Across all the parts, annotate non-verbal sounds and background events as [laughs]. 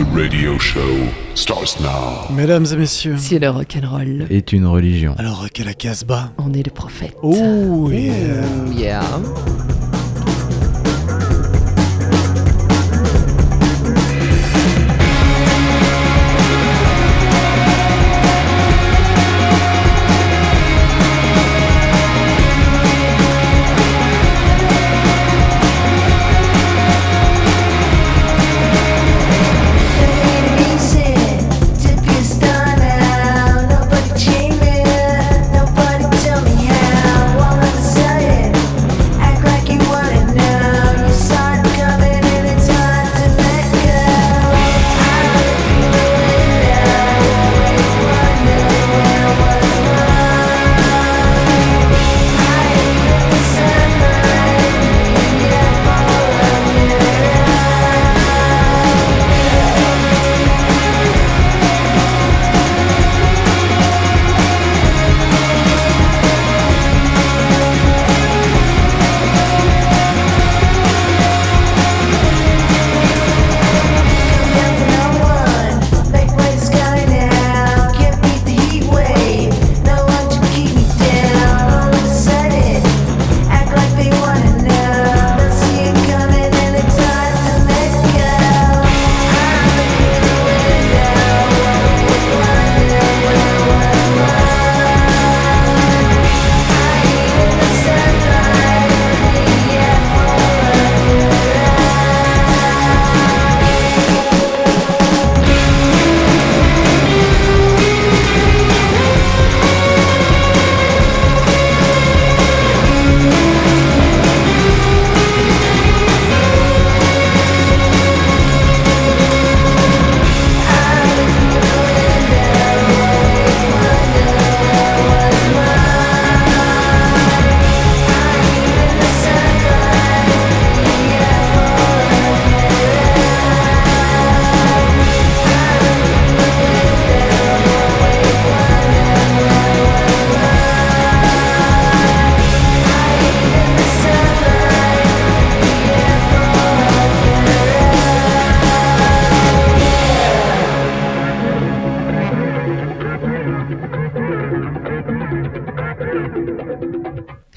The radio show starts now. Mesdames et messieurs, Si le rock'n'roll, est une religion. alors quelle la Casbah on est les prophètes. Oh yeah. Ouh, yeah.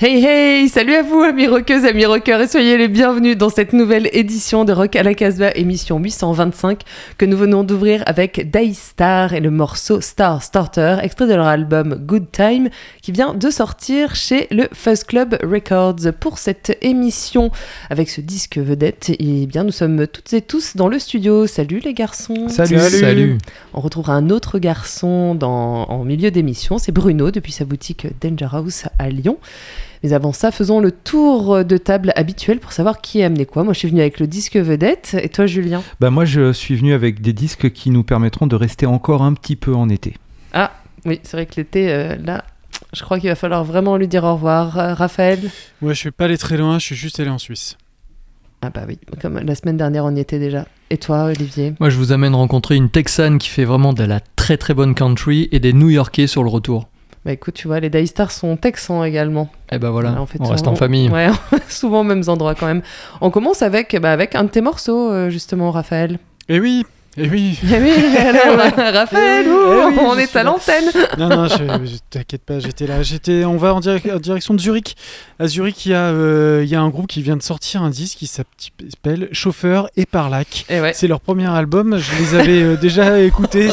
Hey hey, salut à vous amis rockeuses, amis rockeurs et soyez les bienvenus dans cette nouvelle édition de Rock à la Casbah, émission 825 que nous venons d'ouvrir avec Daystar et le morceau Star Starter, extrait de leur album Good Time qui vient de sortir chez le Fuzz Club Records. Pour cette émission avec ce disque vedette, eh bien nous sommes toutes et tous dans le studio. Salut les garçons. Salut, Salut. salut. On retrouvera un autre garçon dans, en milieu d'émission, c'est Bruno depuis sa boutique Danger House à Lyon. Mais avant ça, faisons le tour de table habituel pour savoir qui a amené quoi. Moi, je suis venu avec le disque vedette. Et toi, Julien? Bah moi je suis venu avec des disques qui nous permettront de rester encore un petit peu en été. Ah, oui, c'est vrai que l'été, euh, là, je crois qu'il va falloir vraiment lui dire au revoir. Euh, Raphaël? Ouais, je suis pas allé très loin, je suis juste allé en Suisse. Ah bah oui, comme la semaine dernière, on y était déjà. Et toi, Olivier? Moi, je vous amène rencontrer une Texane qui fait vraiment de la très très bonne country et des New Yorkais sur le retour. Bah écoute, tu vois, les Daystar sont texans également. Et ben voilà, Ouais, en fait, on reste en famille. Ouais, [laughs] souvent aux mêmes endroits quand même. On commence avec, bah, avec un de tes morceaux, euh, justement, Raphaël. Eh oui, eh oui. Eh oui, [laughs] alors, Raphaël, Eh oui, eh on est à l'antenne. Non, non, je, je- t'inquiète pas, j'étais là. J'étais, on va en, direc- en direction de Zurich. À Zurich, il y, a, euh, il y a un groupe qui vient de sortir un disque qui s'appelle Chauffeur et Parlac. Et ouais. C'est leur premier album. Je les avais euh, déjà écoutés.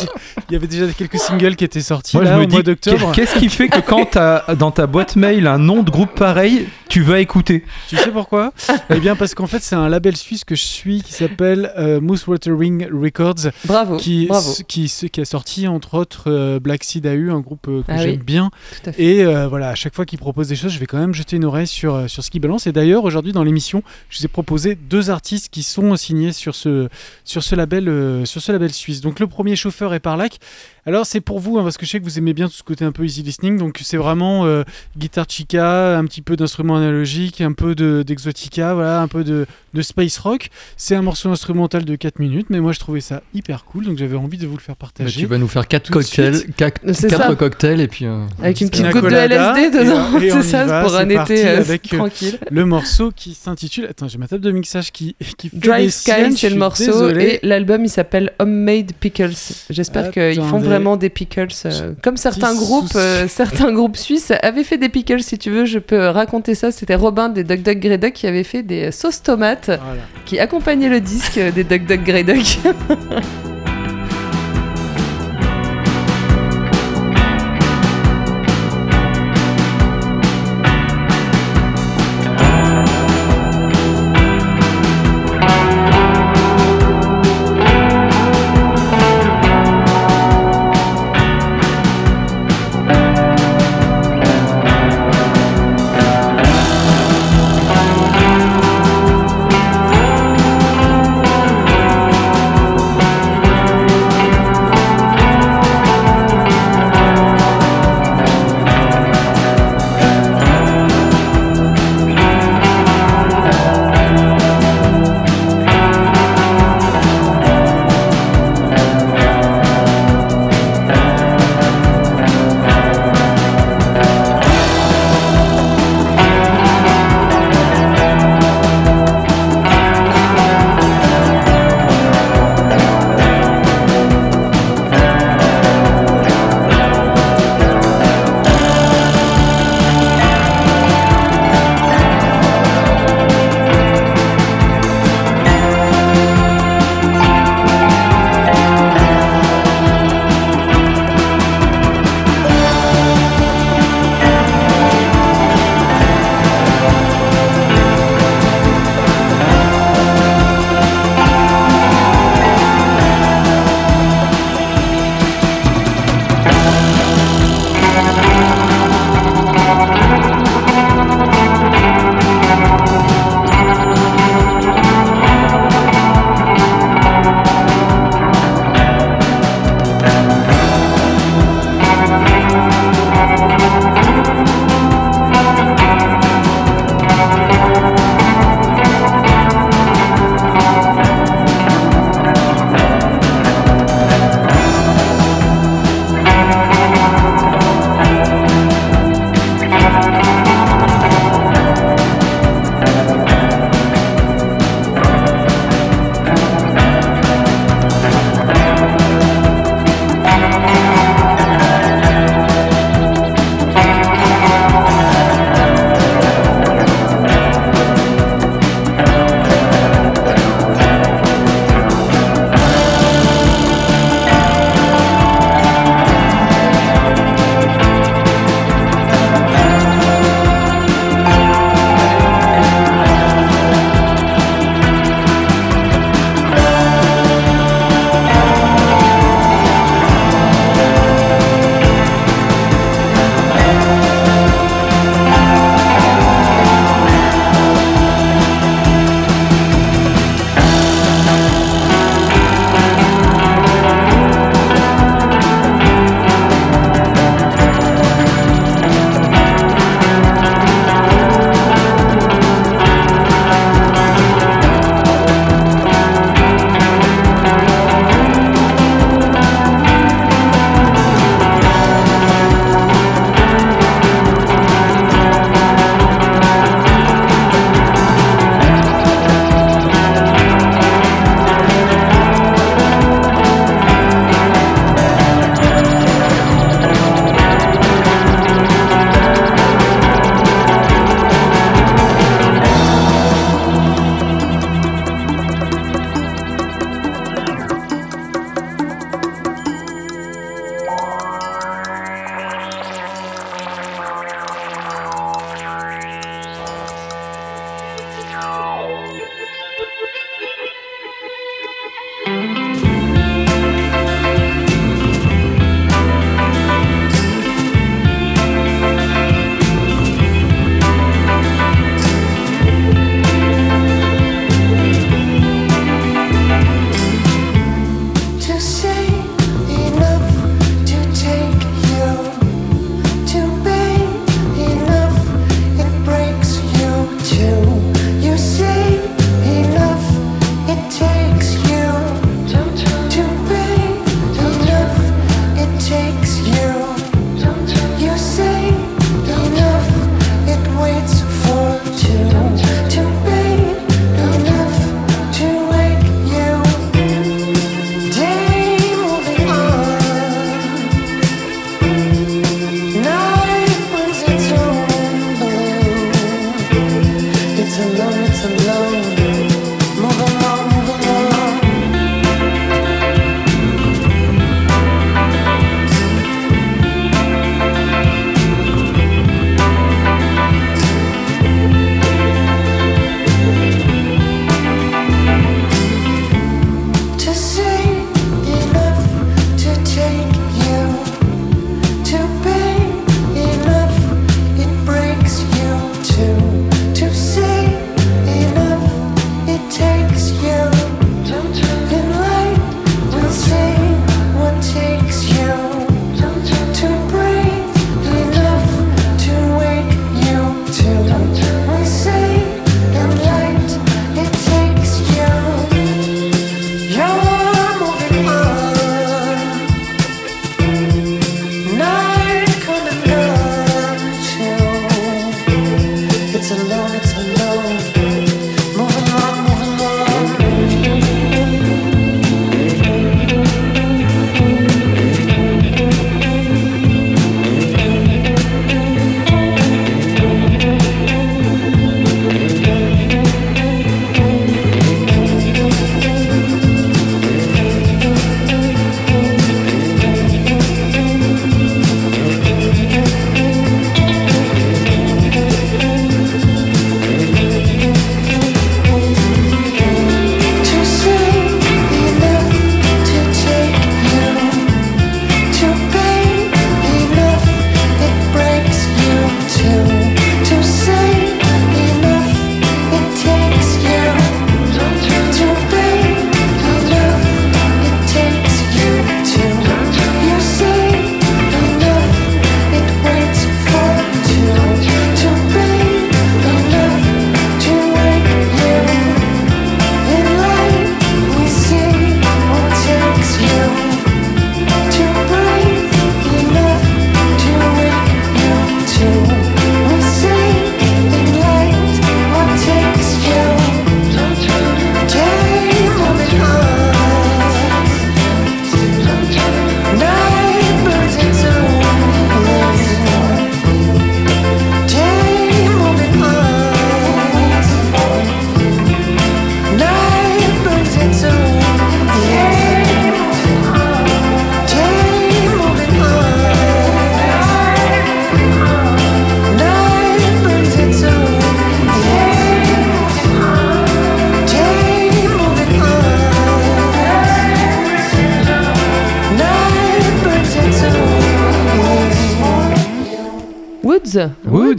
Il y avait déjà quelques singles qui étaient sortis Moi là je me au dis mois d'octobre. qu'est- qu'est-ce qui fait que quand t'as dans ta boîte mail un nom de groupe pareil, tu vas écouter? Tu sais pourquoi? Eh bien, parce qu'en fait, c'est un label suisse que je suis qui s'appelle euh, Moose Watering Records, Bravo, qui, bravo. qui, ce- qui a sorti entre autres euh, Black Seed AU, un groupe euh, que Ah j'aime oui. bien. Tout à fait. Et euh, voilà, à chaque fois qu'ils proposent des choses, je vais quand même jeter une oreille sur, sur ce qu'ils balancent. Et d'ailleurs, aujourd'hui, dans l'émission, je vous ai proposé deux artistes qui sont signés sur ce, sur ce, label, euh, sur ce label suisse. Donc, le premier chauffeur est Parlac. Alors, c'est pour vous, hein, parce que je sais que vous aimez bien tout ce côté un peu easy listening. Donc, c'est vraiment euh, guitare chica, un petit peu d'instruments analogique, un peu de- d'exotica, voilà, un peu de, de space rock. C'est un morceau instrumental de 4 minutes, mais moi je trouvais ça hyper cool, donc j'avais envie de vous le faire Mais partager. tu vas nous faire quatre Tout de cocktails, suite. quatre, C'est quatre ça. cocktails et puis. euh, Avec une petite goutte de LSD et- dedans, [laughs] c'est ça, va, pour un été euh, avec, euh, [laughs] tranquille. Le morceau qui s'intitule. Attends, j'ai ma table de mixage qui, qui fait Drive Sky, c'est le morceau, désolé. et l'album il s'appelle Homemade Pickles. J'espère qu'ils font vraiment des pickles, euh, comme certains groupes, euh, [laughs] certains groupes suisses avaient fait des pickles. Si tu veux, je peux raconter ça. C'était Robin des Duck Duck Grey Duck qui avait fait des sauces tomates Voilà. qui accompagnaient le disque des Duck Duck Grey Duck. Yeah.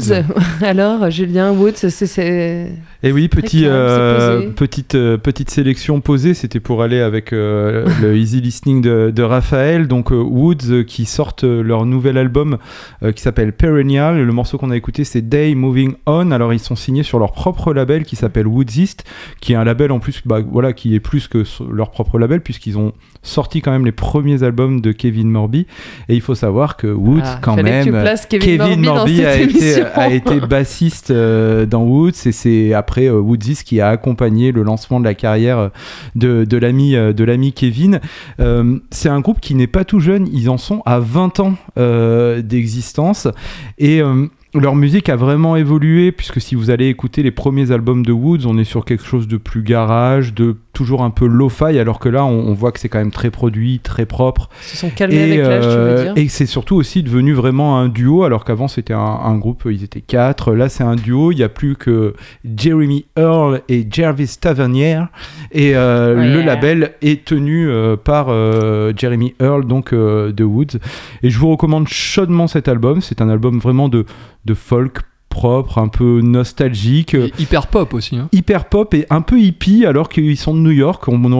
[laughs] Alors, Julien Woods, c'est. Et oui, petit, euh, petite, euh, petite sélection posée, c'était pour aller avec euh, [laughs] le easy listening de, de Raphaël. Donc Woods qui sortent leur nouvel album qui s'appelle Perennial. Le morceau qu'on a écouté c'est Day Moving On. Alors ils sont signés sur leur propre label qui s'appelle Woodsist, qui est un label en plus, bah, voilà, qui est plus que leur propre label puisqu'ils ont sorti quand même les premiers albums de Kevin Morby. Et il faut savoir que Woods Ah, quand même. places Kevin, Morby, cette a, été, a été [laughs] bassiste dans Woods et c'est après euh, Woodsis qui a accompagné le lancement de la carrière euh, de, l'ami euh, de l'ami Kevin. Euh, c'est un groupe qui n'est pas tout jeune, ils en sont à 20 ans euh, d'existence et euh, leur musique a vraiment évolué puisque si vous allez écouter les premiers albums de Woods, on est sur quelque chose de plus garage, de toujours un peu lo-fi, alors que là on, on voit que c'est quand même très produit, très propre. Ils se sont calmés avec l'âge, tu veux euh, dire et c'est surtout aussi devenu vraiment un duo, alors qu'avant c'était un, un groupe, ils étaient quatre. Là c'est un duo, il n'y a plus que Jeremy Earl et Jervis Tavernier. Et euh, Ouais. le label est tenu euh, par euh, Jeremy Earl, donc de Woods. Et je vous recommande chaudement cet album. C'est un album vraiment de, de folk propre, un peu nostalgique. Et Hyper pop aussi. hein. Hyper pop et un peu hippie alors qu'ils sont de New York, on, on-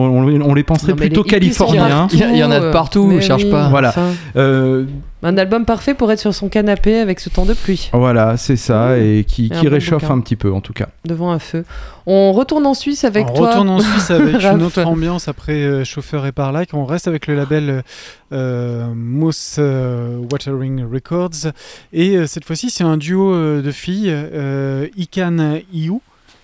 on les penserait Non, plutôt les californiens. Il y en a de partout, mais cherche oui, pas. Voilà. enfin, Euh, un album parfait pour être sur son canapé avec ce temps de pluie, Voilà, c'est ça, et qui, Et un qui réchauffe bouquin. un petit peu en tout cas. devant un feu. On retourne en Suisse avec on toi. retourne en Suisse avec [laughs] une autre ambiance après euh, Chauffeur et Parlac. On reste avec le label euh, euh, Moss euh, Watering Records. Et euh, cette fois-ci, c'est un duo euh, de filles, euh, Ikan Iu.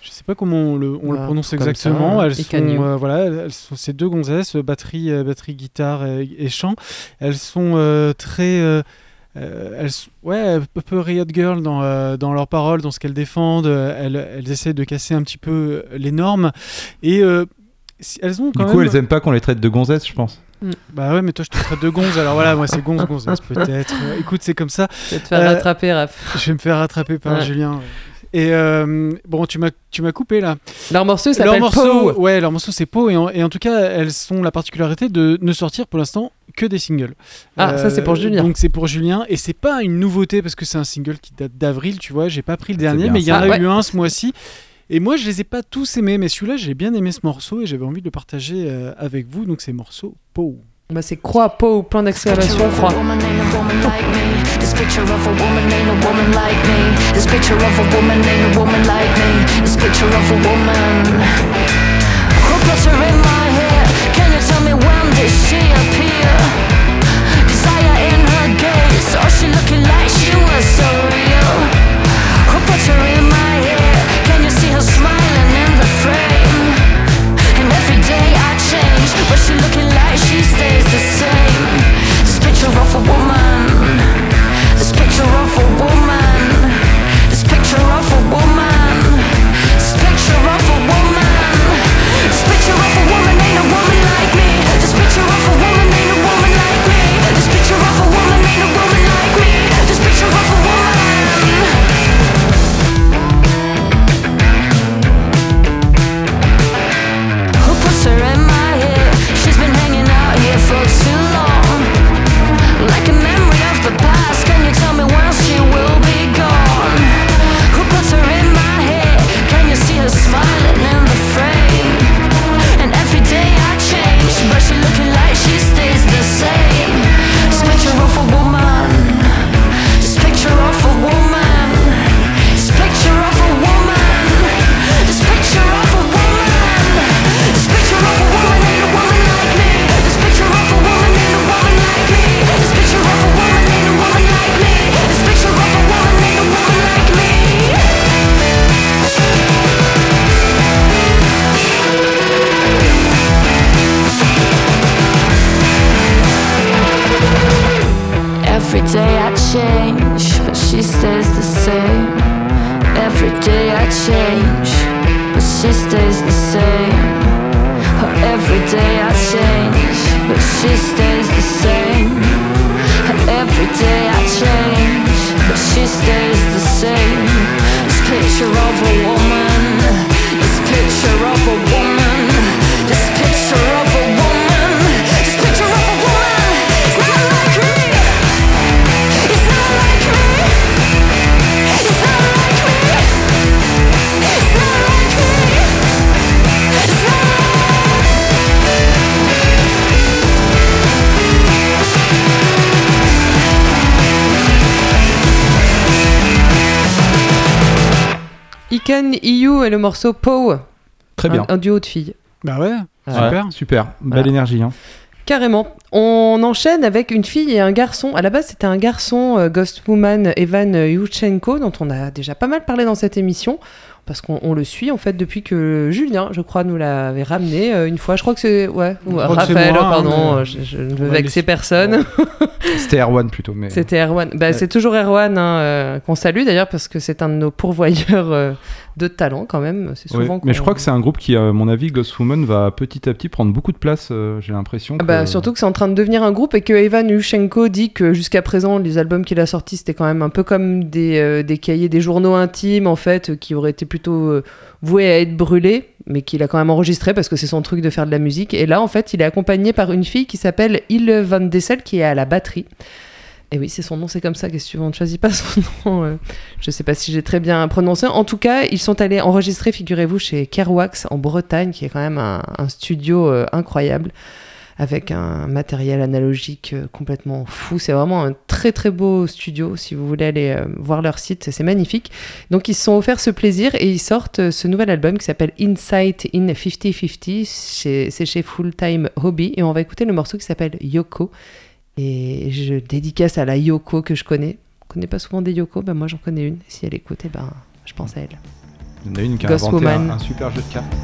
Je sais pas comment on le, on le Bah, prononce ça, exactement. hein, elles, Ikan sont, euh, voilà, elles sont ces deux gonzesses, euh, batterie, euh, batterie guitare et, et chant. Elles sont euh, très. euh, euh, elles, sont- ouais, un peu Riot Girl dans, euh, dans leurs paroles, dans ce qu'elles défendent. Euh, Elles, elles essaient de casser un petit peu euh, les normes. Et euh, si- elles ont quand Du coup, même. elles aiment pas qu'on les traite de gonzesses, je pense. Bah ouais, mais toi je te traite de gonze. Alors voilà, moi c'est gonze, gonzesse [laughs] peut-être. Euh, écoute, c'est comme ça. Je vais te faire Euh, rattraper, Raph. Je vais me faire rattraper par Ouais. Julien. Et euh, bon, tu m'as tu m'as coupé là. Leur morceau s'appelle Pow. ouais, leur morceau c'est Pau et en, et en tout cas elles ont la particularité de ne sortir pour l'instant que des singles. Euh, Ah, ça, c'est pour Julien. Donc c'est pour Julien et c'est pas une nouveauté parce que c'est un single qui date d'avril, tu vois. J'ai pas pris le dernier, mais il y en a Ah, eu un ce mois-ci. Et moi je les ai pas tous aimés, mais celui-là j'ai bien aimé ce morceau et j'avais envie de le partager euh, avec vous. Donc c'est morceau Pau. Bah, c'est croix, d'exclamation, croix. woman ain't a woman. This picture of a woman ain't a woman like me. This picture of a woman ain't a woman like me. This picture of a woman. Who her in my hair? Can you tell me when did she appear? Desire in her gaze, or she looking like she was so real? Ken EU et le morceau Pow. Très bien. Un, un duo de filles. Bah ouais, Ouais, super. super. Belle Voilà. énergie. hein. Carrément. On enchaîne avec une fille et un garçon. À la base, c'était un garçon, euh, Ghost Woman Evan Yuchenko, dont on a déjà pas mal parlé dans cette émission. Parce qu'on on le suit en fait depuis que Julien, je crois, nous l'avait ramené euh, une fois. Je crois que c'est ouais, ou Raphaël. moi, pardon, mais- euh, je, je ne veux vexer personne. [laughs] C'était Erwan plutôt. Mais... C'était Erwan. Bah, C'est toujours Erwan hein, euh, qu'on salue d'ailleurs parce que c'est un de nos pourvoyeurs euh, de talent quand même. C'est Ouais, souvent. mais je crois que c'est un groupe qui, à mon avis, Ghost Woman va petit à petit prendre beaucoup de place. euh, J'ai l'impression. Ah que- Bah, surtout que c'est en train de devenir un groupe et que Evan Yushchenko dit que jusqu'à présent, les albums qu'il a sortis, c'était quand même un peu comme des, euh, des cahiers, des journaux intimes, en fait, qui auraient été plutôt euh, voués à être brûlés, mais qu'il a quand même enregistré parce que c'est son truc de faire de la musique. Et là, en fait, il est accompagné par une fille qui s'appelle Ile Van Dessel, qui est à la batterie. Et oui, c'est son nom, c'est comme ça. Qu'est-ce que tu veux On ne choisit pas [laughs] son nom. euh, je sais pas si j'ai très bien prononcé. En tout cas, ils sont allés enregistrer, figurez-vous, chez Kerwax en Bretagne, qui est quand même un, studio euh, incroyable, avec un matériel analogique euh, complètement fou. C'est vraiment un très très beau studio. Si vous voulez aller voir leur site, c'est magnifique. Donc ils se sont offerts ce plaisir et ils sortent ce nouvel album qui s'appelle Insight in 50-50. Chez- C'est chez Full Time Hobby. Et on va écouter le morceau qui s'appelle Yoko. Et je dédicace à la Yoko que je connais. On connaît pas souvent des Yoko, ben moi j'en connais une. Si elle écoute, eh ben, je pense à elle. Il y en a une qui a Ghost inventé un, un super jeu de cartes.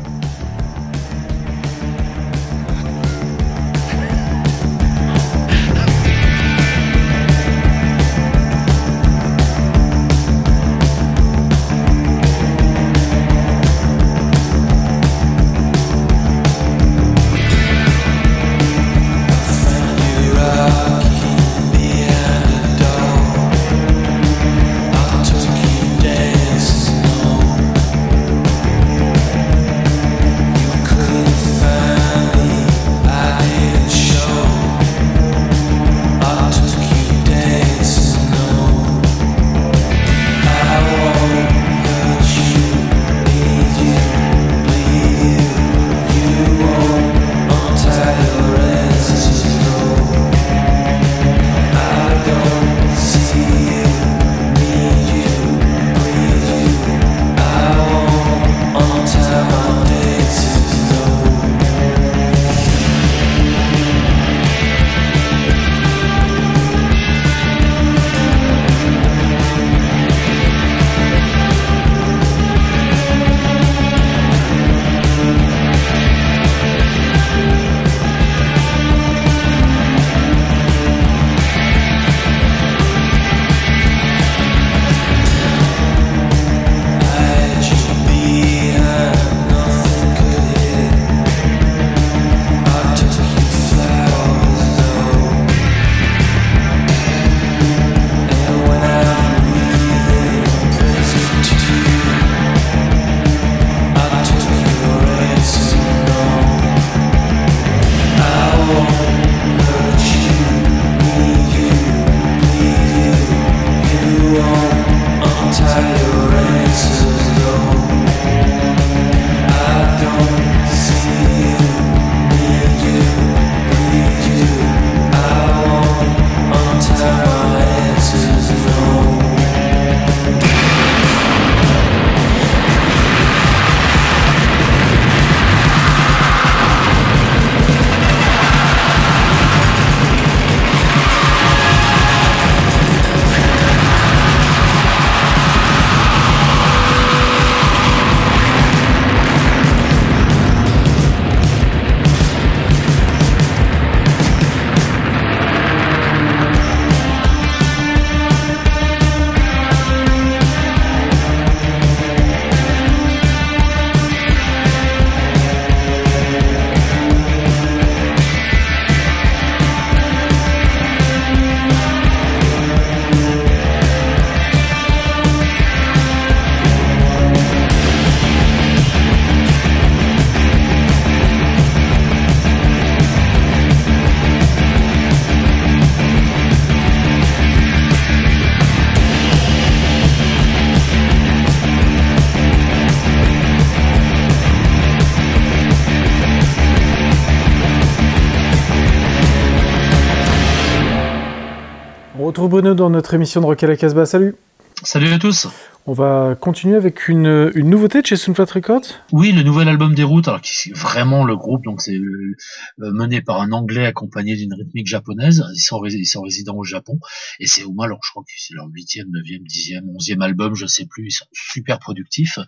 Retrouve Bruno dans notre émission de Rock à la Casbah. Salut Salut à tous. On va continuer avec une, une nouveauté de chez Sunflat Records. Oui, le nouvel album des routes, alors qui est vraiment le groupe, donc c'est euh, mené par un anglais accompagné d'une rythmique japonaise. Ils sont, ils sont résidents au Japon. Et c'est au moins, alors je crois que c'est leur huitième, neuvième, dixième, onzième album, je sais plus. Ils sont super productifs.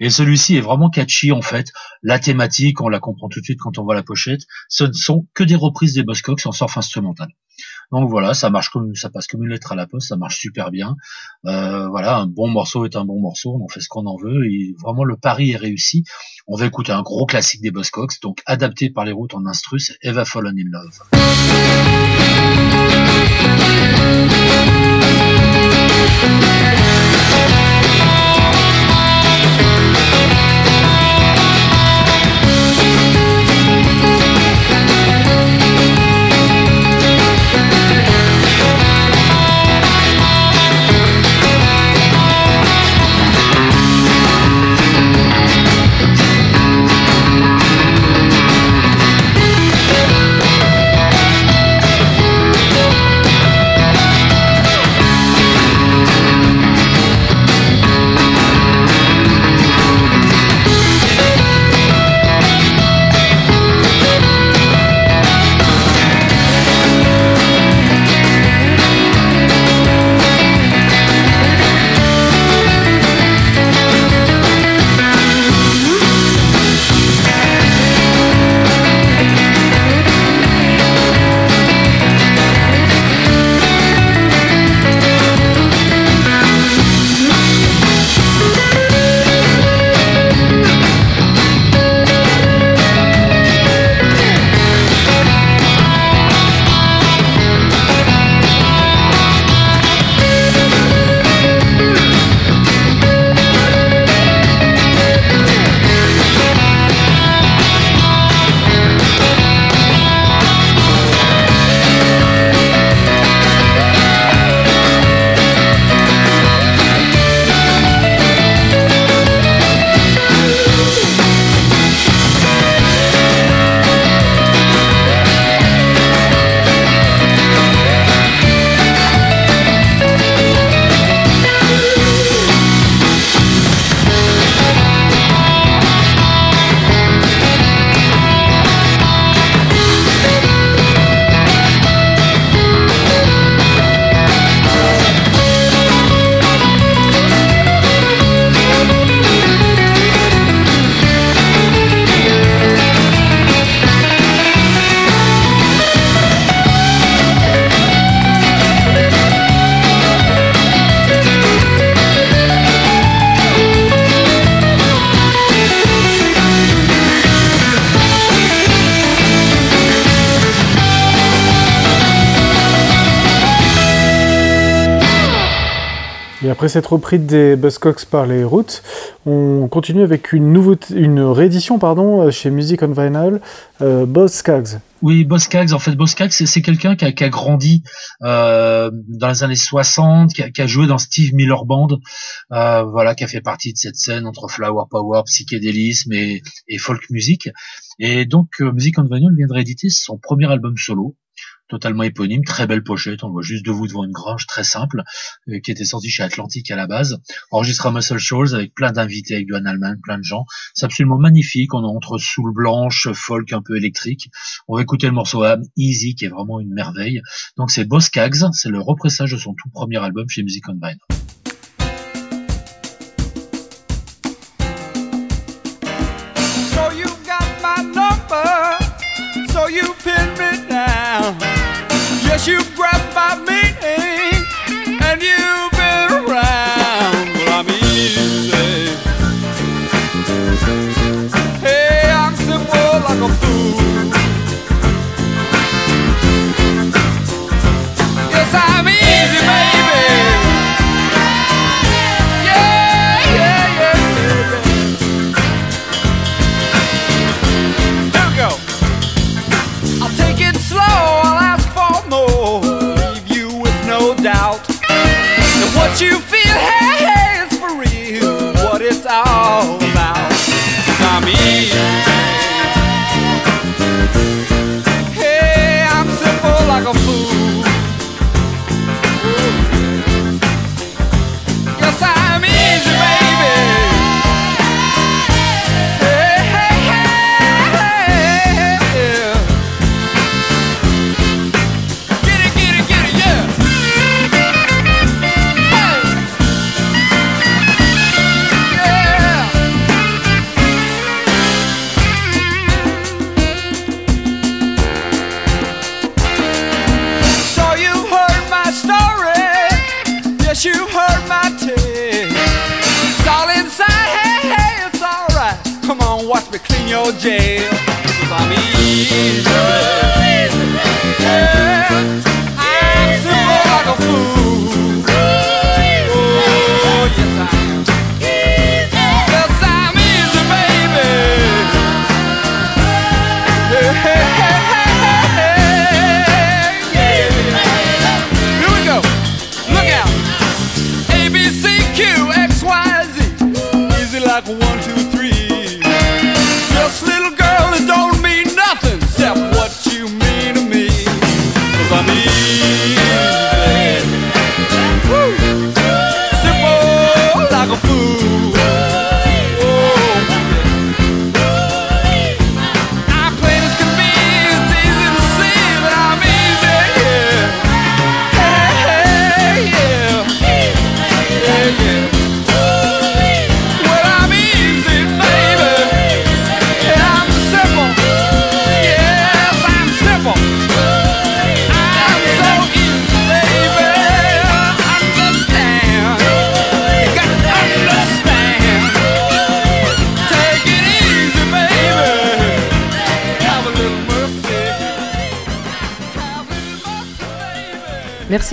Et celui-ci est vraiment catchy, en fait. La thématique, on la comprend tout de suite quand on voit la pochette. Ce ne sont que des reprises des Buzzcocks en surf instrumental. Donc voilà, ça marche comme ça passe comme une lettre à la poste, ça marche super bien. Euh, voilà, un bon morceau est un bon morceau, on fait ce qu'on en veut. Et vraiment, le pari est réussi. On va écouter un gros classique des Buzzcocks, donc adapté par les routes en instru, c'est Eva Fallen in Love. Après cette reprise des Buzzcocks par les Roots, on continue avec une, nouveauté, une réédition pardon, chez Music on Vinyl, euh, Boss. Oui, Boss Skaggs, en fait, Boss c'est, quelqu'un qui a, grandi euh, dans les années 60, qui a, qui a joué dans Steve Miller Band, euh, voilà, qui a fait partie de cette scène entre flower power, psychédélisme et, et folk music. Et donc, euh, Music on Vinyl vient de rééditer son premier album solo, totalement éponyme, très belle pochette, on voit juste debout devant une grange très simple, euh, qui était sortie chez Atlantic à la base, enregistré à Muscle Shoals avec plein d'invités, avec Duane Allman, plein de gens. C'est absolument magnifique, on est entre soul blanche, folk un peu électrique. On va écouter le morceau Am Easy, qui est vraiment une merveille. Donc c'est Boss Skaggs, c'est le repressage de son tout premier album chez Music on Vine. Your jail. Cause I'm easy.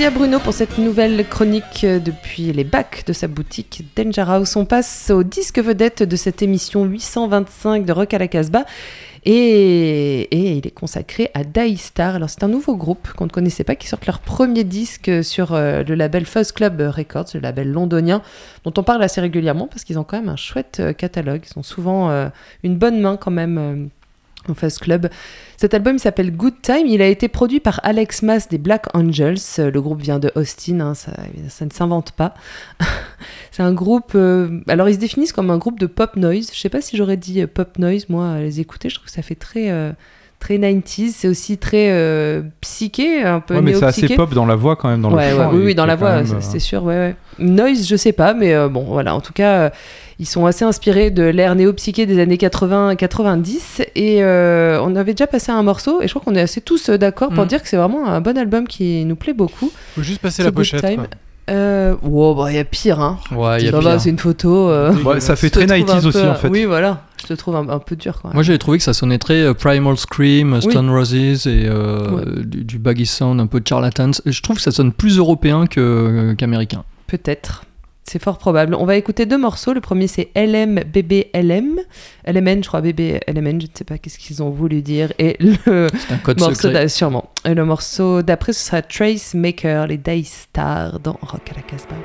À Bruno pour cette nouvelle chronique euh, depuis les bacs de sa boutique Danger House. On passe au disque vedette de cette émission 825 de Rock à la Casbah. Et, il est consacré à Daystar. Alors c'est un nouveau groupe qu'on ne connaissait pas qui sort leur premier disque sur euh, le label Fuzz Club Records, le label londonien, dont on parle assez régulièrement parce qu'ils ont quand même un chouette euh, catalogue. Ils ont souvent une bonne main quand même au Fuzz Club. Cet album s'appelle Good Time. Il a été produit par Alex Mass des Black Angels. Le groupe vient de Austin, hein, ça, ça ne s'invente pas. [laughs] C'est un groupe. euh, alors ils se définissent comme un groupe de pop noise. Je sais pas si j'aurais dit euh, pop noise moi à les écouter. Je trouve que ça fait très euh, très 90s. C'est aussi très euh, psyché, un peu Ouais, mais c'est assez pop dans la voix quand même, dans le Ouais, chant. oui, oui, dans la voix, c'est- sûr, ouais. Noise, je sais pas, mais bon, voilà. En tout cas, ils sont assez inspirés de l'ère néo-psyché des années 80-90. Et euh, on avait déjà passé un morceau, et je crois qu'on est assez tous euh, d'accord pour Mm. dire que c'est vraiment un bon album qui nous plaît beaucoup. Faut juste passer la pochette. Euh, wow, bah, il y a pire, hein. Ouais, il y a Ça va, pire. c'est une photo. euh, Ouais, ça fait très trouve un 90s aussi peu- en fait. Oui, voilà. Je te trouve un, un peu dur, quoi. Moi j'avais trouvé que ça sonnait très euh, Primal Scream, Oui. Stone Roses et euh, du, du Baggy Sound, un peu de Charlatans. Je trouve que ça sonne plus européen qu'américain. Peut-être. C'est fort probable. On va écouter deux morceaux. Le premier, c'est LM BB LM. LMN, je crois, BB LMN, je ne sais pas qu'est-ce qu'ils ont voulu dire. Et le un code morceau, sûrement. Et le morceau d'après, ce sera Trace Maker, les Daystar dans Rock à la Casbah.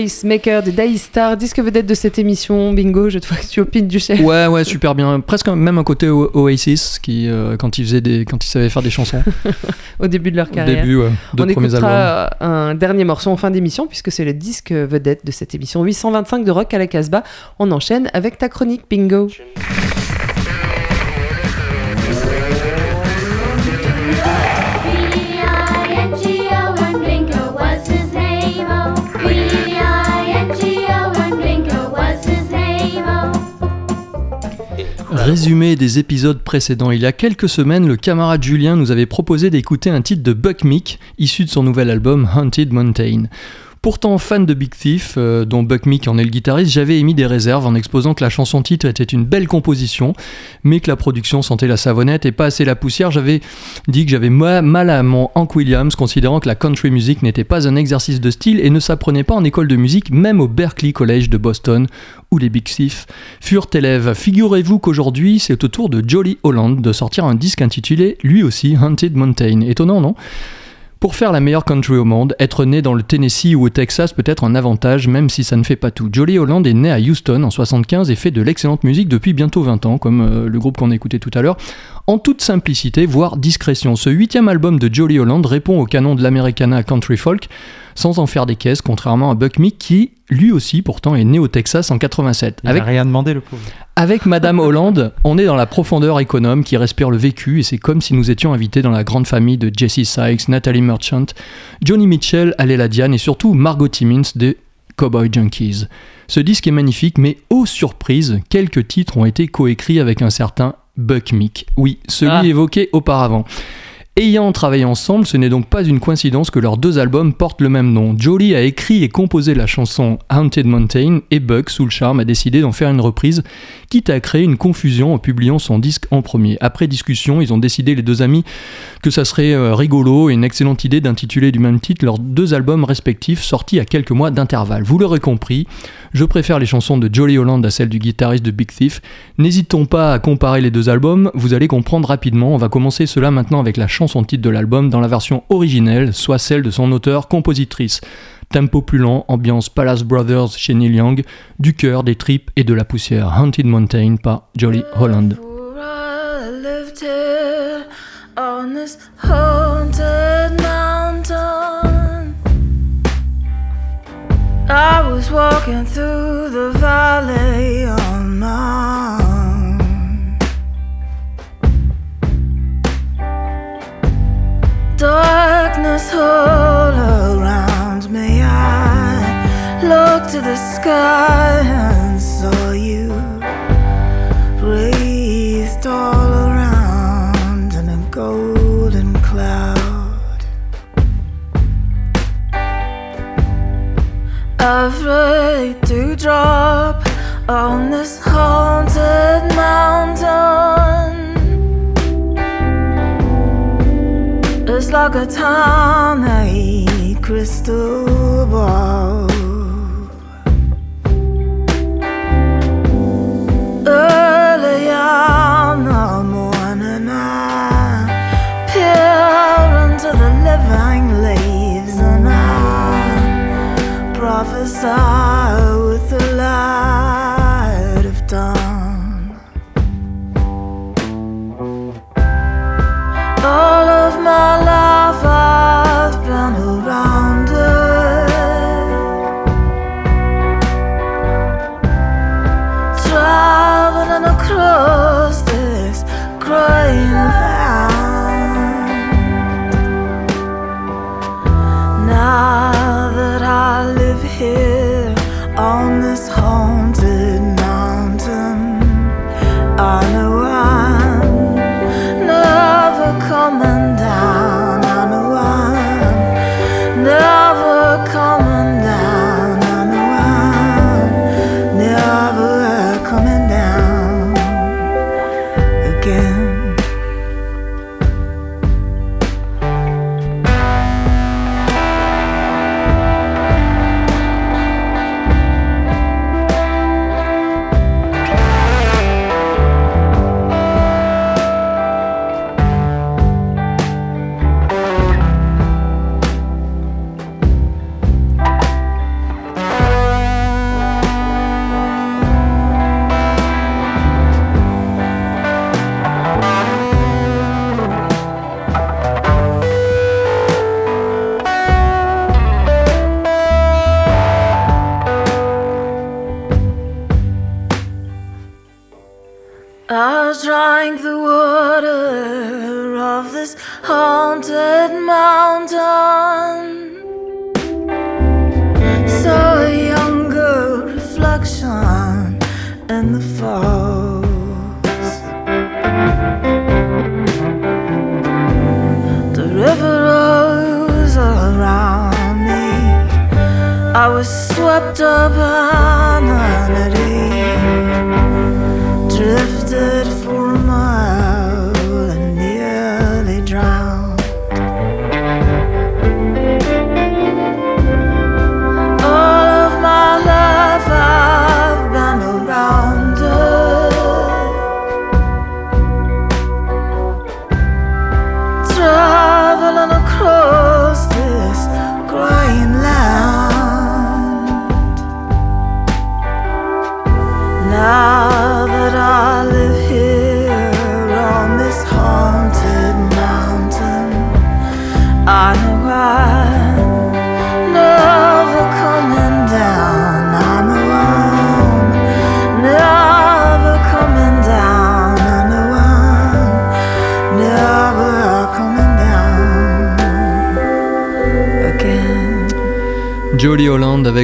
Trace Maker des Daystar, disque vedette de cette émission. Bingo, je te vois que tu opines du chef. Ouais, ouais, super bien. Presque même un côté O- Oasis, qui, euh, quand, ils faisaient des, quand ils savaient faire des chansons. [laughs] Au début de leur Au carrière. début, ouais, deux On premiers albums. écoutera un dernier morceau en fin d'émission puisque c'est le disque vedette de cette émission 825 de Rock à la Casbah. On enchaîne avec ta chronique Bingo. B-I-N-G-O Résumé des épisodes précédents. Il y a quelques semaines, le camarade Julien nous avait proposé d'écouter un titre de Buck Meek, issu de son nouvel album Haunted Mountain. Pourtant fan de Big Thief, euh, dont Buck Meek en est le guitariste, j'avais émis des réserves en exposant que la chanson titre était une belle composition, mais que la production sentait la savonnette et pas assez la poussière. J'avais dit que j'avais ma- mal à mon Hank Williams, considérant que la country music n'était pas un exercice de style et ne s'apprenait pas en école de musique, même au Berklee College de Boston, où les Big Thief furent élèves. Figurez-vous qu'aujourd'hui, c'est au tour de Jolly Holland de sortir un disque intitulé lui aussi Haunted Mountain. Étonnant, non? Pour faire la meilleure country au monde, être né dans le Tennessee ou au Texas peut être un avantage, même si ça ne fait pas tout. Jolly Holland est né à Houston en 75 et fait de l'excellente musique depuis bientôt 20 ans, comme euh, le groupe qu'on a écouté tout à l'heure, en toute simplicité, voire discrétion. Ce huitième album de Jolly Holland répond au canon de l'Americana country folk, sans en faire des caisses, contrairement à Buck Meek qui, lui aussi, pourtant, est né au Texas en 87. Il a rien demandé, le pauvre. Avec Madame Hollande, on est dans la profondeur économe qui respire le vécu et c'est comme si nous étions invités dans la grande famille de Jesse Sykes, Natalie Merchant, Johnny Mitchell, Alela Diane et surtout Margot Timmins des Cowboy Junkies. Ce disque est magnifique, mais ô surprise, quelques titres ont été coécrits avec un certain Buck Meek. Oui, celui Ah. évoqué auparavant. Ayant travaillé ensemble, ce n'est donc pas une coïncidence que leurs deux albums portent le même nom. Jolie a écrit et composé la chanson Haunted Mountain et Buck, sous le charme, a décidé d'en faire une reprise, quitte à créer une confusion en publiant son disque en premier. Après discussion, ils ont décidé, les deux amis, que ça serait euh, rigolo et une excellente idée d'intituler du même titre leurs deux albums respectifs sortis à quelques mois d'intervalle. Vous l'aurez compris, je préfère les chansons de Jolly Holland à celles du guitariste de Big Thief. N'hésitons pas à comparer les deux albums, vous allez comprendre rapidement. On va commencer cela maintenant avec la chanson titre de l'album dans la version originelle, soit celle de son auteur-compositrice. Tempo plus lent, ambiance Palace Brothers chez Neil Young, du cœur, des tripes et de la poussière. Haunted Mountain par Jolly Holland. I was walking through the valley on my Darkness all around me. I looked to the sky and saw you breathed all around in a golden cloud. Afraid to drop on this haunted mountain. Like a tiny crystal ball. Early on the morning, I peer into the living leaves and I prophesy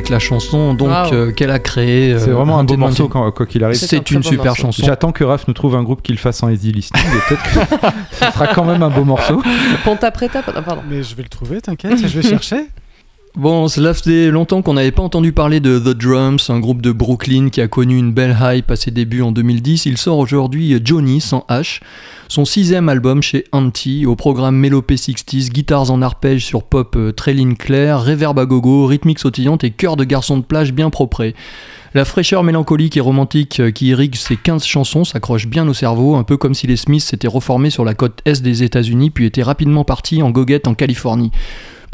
avec la chanson donc Wow. euh, qu'elle a créée. euh, C'est vraiment un beau morceau quand- quoi qu'il arrive. C'est une super morceau. chanson. J'attends que Raph nous trouve un groupe qu'il fasse en easy listening et peut-être que [laughs] ce sera quand même un beau morceau. Ponta Preta, pardon. Mais je vais le trouver, t'inquiète, je vais [laughs] chercher. Bon, cela faisait longtemps qu'on n'avait pas entendu parler de The Drums, un groupe de Brooklyn qui a connu une belle hype à ses débuts en 2010. Il sort aujourd'hui Johnny sans H, son sixième album chez Anti, au programme Mélopée 60s, guitares en arpège sur pop euh, très ligne claire, reverb à gogo, rythmique sautillante et chœur de garçon de plage bien propre. La fraîcheur mélancolique et romantique euh, qui irrigue ces 15 chansons s'accroche bien au cerveau, un peu comme si les Smiths s'étaient reformés sur la côte est des États-Unis puis étaient rapidement partis en goguette en Californie.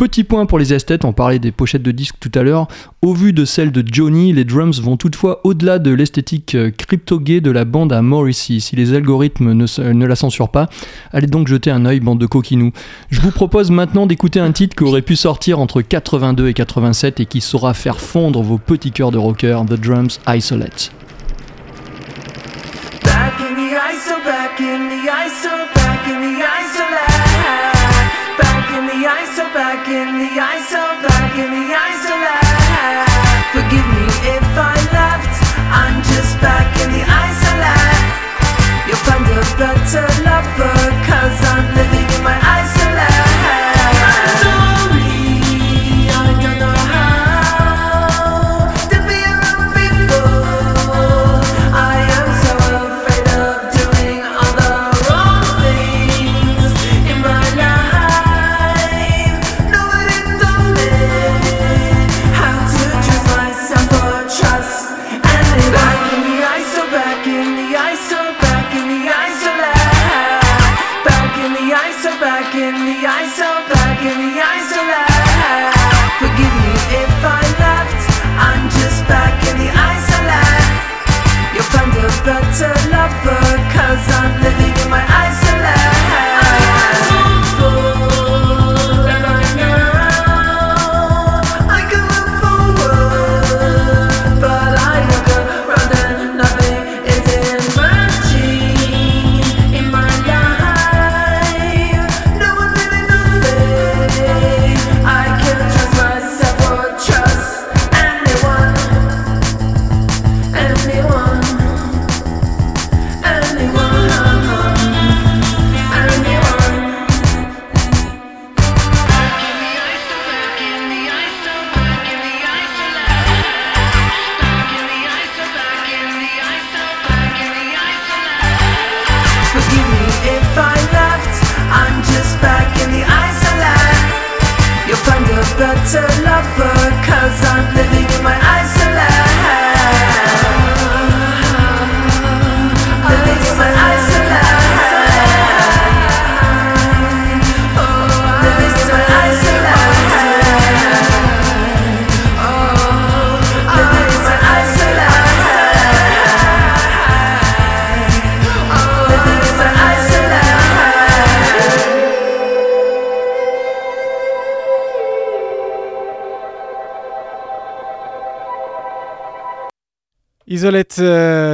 Petit point pour les esthètes, on parlait des pochettes de disques tout à l'heure. Au vu de celles de Johnny, les drums vont toutefois au-delà de l'esthétique euh, crypto-gay de la bande à Morrissey. Si les algorithmes ne, la censurent pas, allez donc jeter un œil, bande de coquinous. Je vous propose maintenant d'écouter un titre qui aurait pu sortir entre 82 et 87 et qui saura faire fondre vos petits cœurs de rocker, The Drums Isolate. the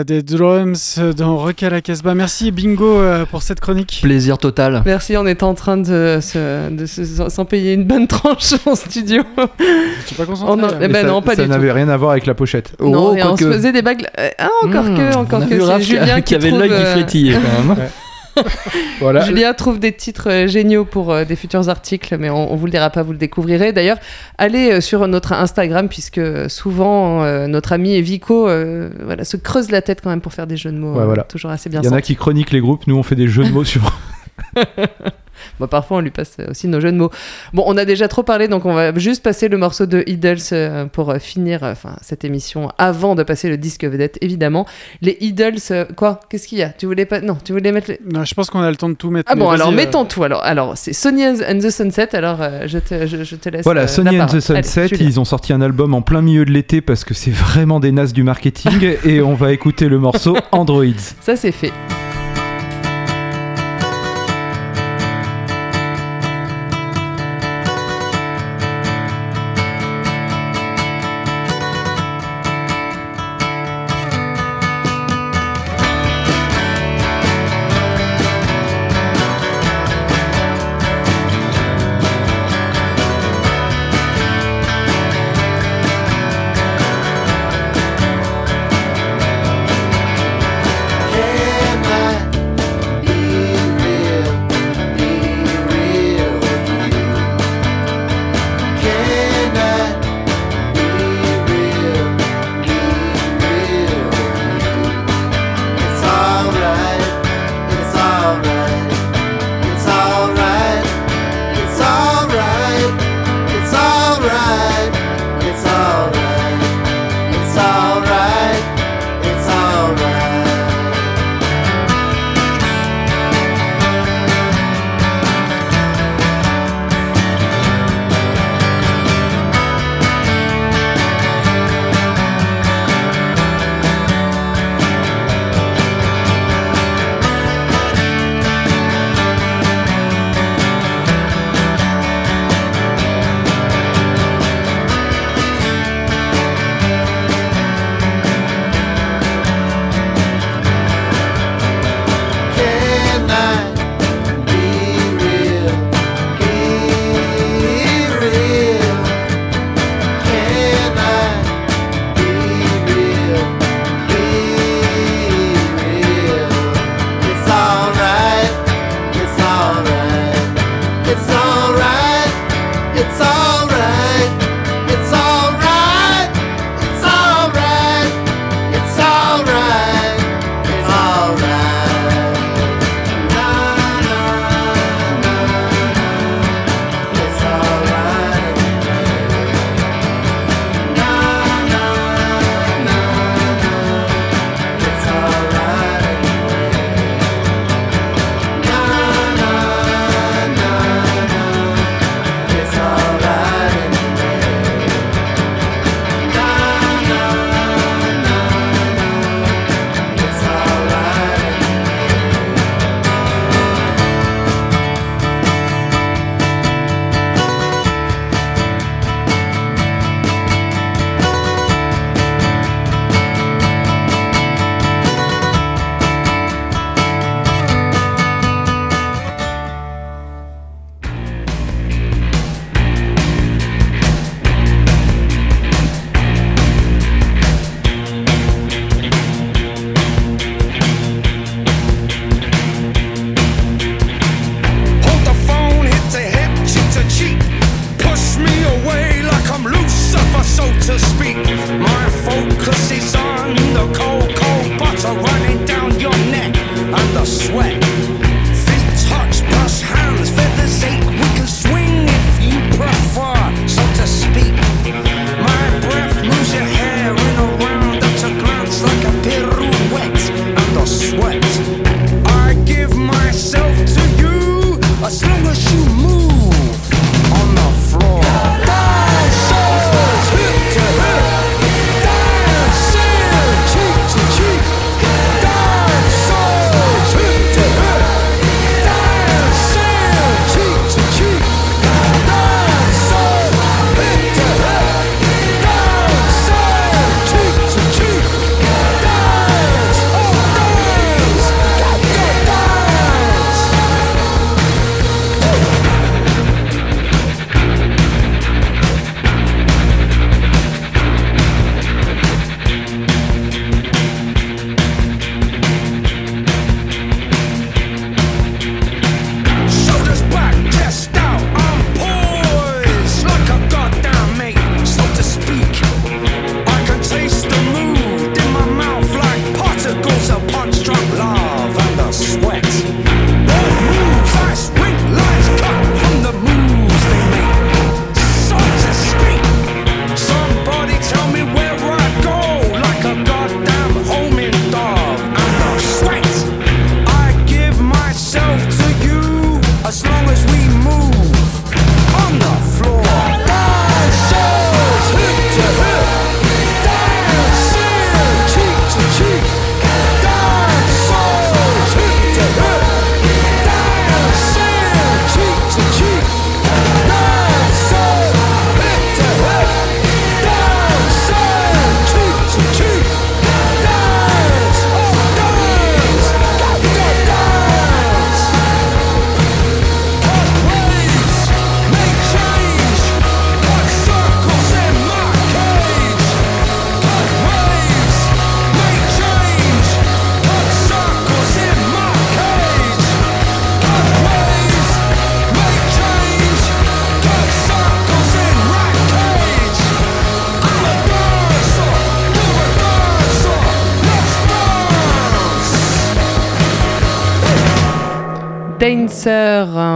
des drums dans Rock à la Casbah. Merci Bingo euh, pour cette chronique. Plaisir total. Merci, on est en train de se- de s'en payer une bonne tranche [laughs] en studio. Je suis pas concentré. Non, là. eh ben ça- non, pas ça du tout. n'avait rien à voir avec la pochette. non, Oh, et on se faisait des bagues. euh, Ah, encore Mmh, que, encore on a que. vu c'est Julien qui qui avait trouve, l'œil qui frétillait quand même. [laughs] Voilà. Julien trouve des titres euh, géniaux pour euh, des futurs articles, mais on, on vous le dira pas, vous le découvrirez. D'ailleurs, allez euh, sur notre Instagram, puisque souvent euh, notre ami Vico euh, voilà, se creuse la tête quand même pour faire des jeux de mots. Ouais, voilà. Toujours assez bien Il y en a qui chroniquent les groupes, nous on fait des jeux de mots sur. [laughs] Bon, parfois, on lui passe aussi nos jeux de mots. Bon, on a déjà trop parlé, donc on va juste passer le morceau de Idols euh, pour euh, finir euh, enfin, cette émission avant de passer le disque vedette, évidemment. Les Idols, quoi? Qu'est-ce qu'il y a? Tu voulais pas Non, tu voulais mettre les... Non, je pense qu'on a le temps de tout mettre. Ah bon, alors euh, mettons tout. Alors, alors c'est Sonny and the Sunset. Alors, euh, je, te, je, je te laisse. Voilà, euh, Sonny la and the. Allez, Sunset, ils ont sorti un album en plein milieu de l'été parce que c'est vraiment des nazes du marketing [laughs] et on va écouter le morceau Androids. Ça, c'est fait.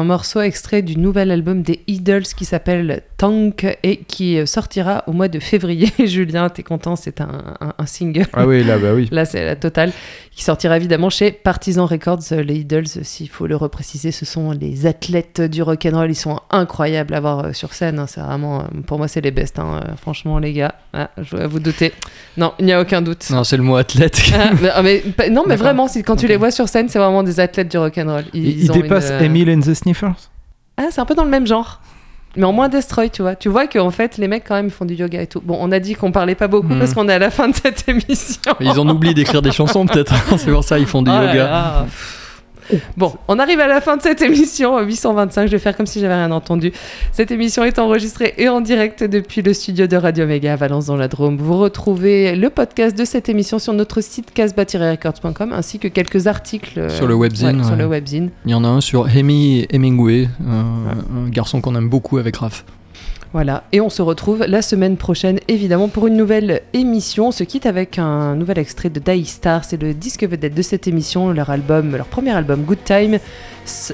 Un morceau extrait du nouvel album des Idols qui s'appelle Tank et qui sortira au mois de février. [laughs] Julien, t'es content, c'est un, un- un single. Ah oui, là, bah oui. Là, c'est la totale. Qui sortira évidemment chez Partisan Records. Les Idols, s'il faut le repréciser, ce sont les athlètes du rock'n'roll. Ils sont incroyables à voir euh, sur scène. hein. C'est vraiment, euh, pour moi, c'est les best. hein. Euh, Franchement, les gars, Ah, je vais vous douter. Non, il n'y a aucun doute. Non, c'est le mot athlète. Ah, mais, ah, mais- [laughs] non, mais vraiment, quand tu les vois sur scène, c'est vraiment des athlètes du rock'n'roll. Ils, Il, il ont une, euh, Emile and the Sniffers Ah, c'est un peu dans le même genre. Mais en moins destroy, tu vois. Tu vois qu'en fait, les mecs, quand même, ils font du yoga et tout. Bon, on a dit qu'on parlait pas beaucoup Mhm. parce qu'on est à la fin de cette [laughs] émission. Ils en oublient d'écrire des chansons, peut-être. [laughs] c'est pour ça ils font du Oh là yoga. là. Bon, on arrive à la fin de cette émission, euh, 825. Je vais faire comme si j'avais rien entendu. Cette émission est enregistrée et en direct depuis le studio de Radio Méga à Valence dans la Drôme. Vous retrouvez le podcast de cette émission sur notre site casbah-records.com ainsi que quelques articles euh, Sur le webzine, ouais, sur ouais. le webzine. Il y en a un sur Amy Hemingway, un, un garçon qu'on aime beaucoup avec Raph. Voilà, et on se retrouve la semaine prochaine, évidemment, pour une nouvelle émission. On se quitte avec un nouvel extrait de Die Star. C'est le disque vedette de cette émission. Leur album, leur premier album, Good Time,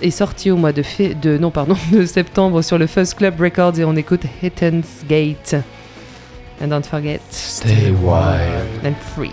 est sorti au mois de, non, pardon, [laughs] de septembre sur le Fuzz Club Records et on écoute Hitten's Gate. And don't forget, Stay wild. and free.